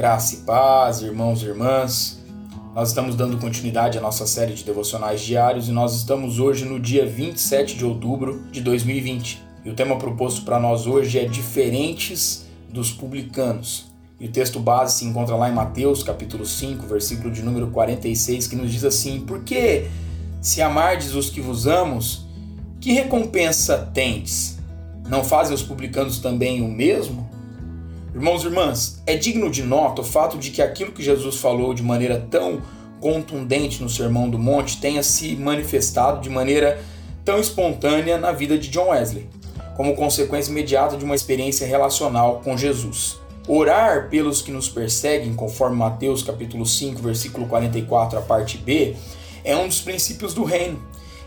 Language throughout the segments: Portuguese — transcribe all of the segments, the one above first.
Graça e paz, irmãos e irmãs. Nós estamos dando continuidade à nossa série de devocionais diários e nós estamos hoje no dia 27 de outubro de 2020. E o tema proposto para nós hoje é Diferentes dos Publicanos. E o texto base se encontra lá em Mateus, capítulo 5, versículo de número 46, que nos diz assim: Porque se amardes os que vos amos, que recompensa tendes? Não fazem os publicanos também o mesmo? Irmãos e irmãs, é digno de nota o fato de que aquilo que Jesus falou de maneira tão contundente no Sermão do Monte tenha se manifestado de maneira tão espontânea na vida de John Wesley, como consequência imediata de uma experiência relacional com Jesus. Orar pelos que nos perseguem, conforme Mateus capítulo 5, versículo 44, a parte B, é um dos princípios do reino.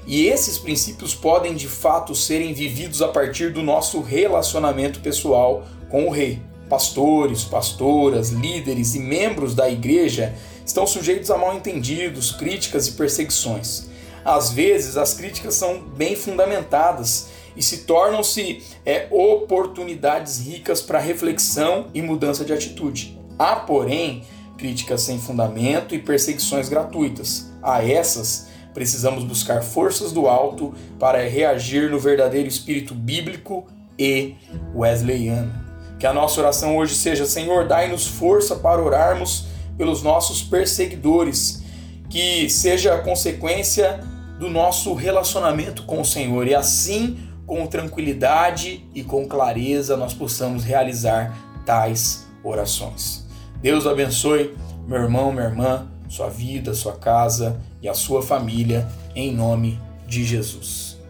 E esses princípios podem de fato serem vividos a partir do nosso relacionamento pessoal com o rei pastores, pastoras, líderes e membros da igreja estão sujeitos a mal-entendidos, críticas e perseguições. Às vezes, as críticas são bem fundamentadas e se tornam-se é, oportunidades ricas para reflexão e mudança de atitude. Há, porém, críticas sem fundamento e perseguições gratuitas. A essas, precisamos buscar forças do alto para reagir no verdadeiro espírito bíblico e wesleyano. Que a nossa oração hoje seja: Senhor, dai-nos força para orarmos pelos nossos perseguidores, que seja a consequência do nosso relacionamento com o Senhor e assim, com tranquilidade e com clareza, nós possamos realizar tais orações. Deus abençoe meu irmão, minha irmã, sua vida, sua casa e a sua família, em nome de Jesus.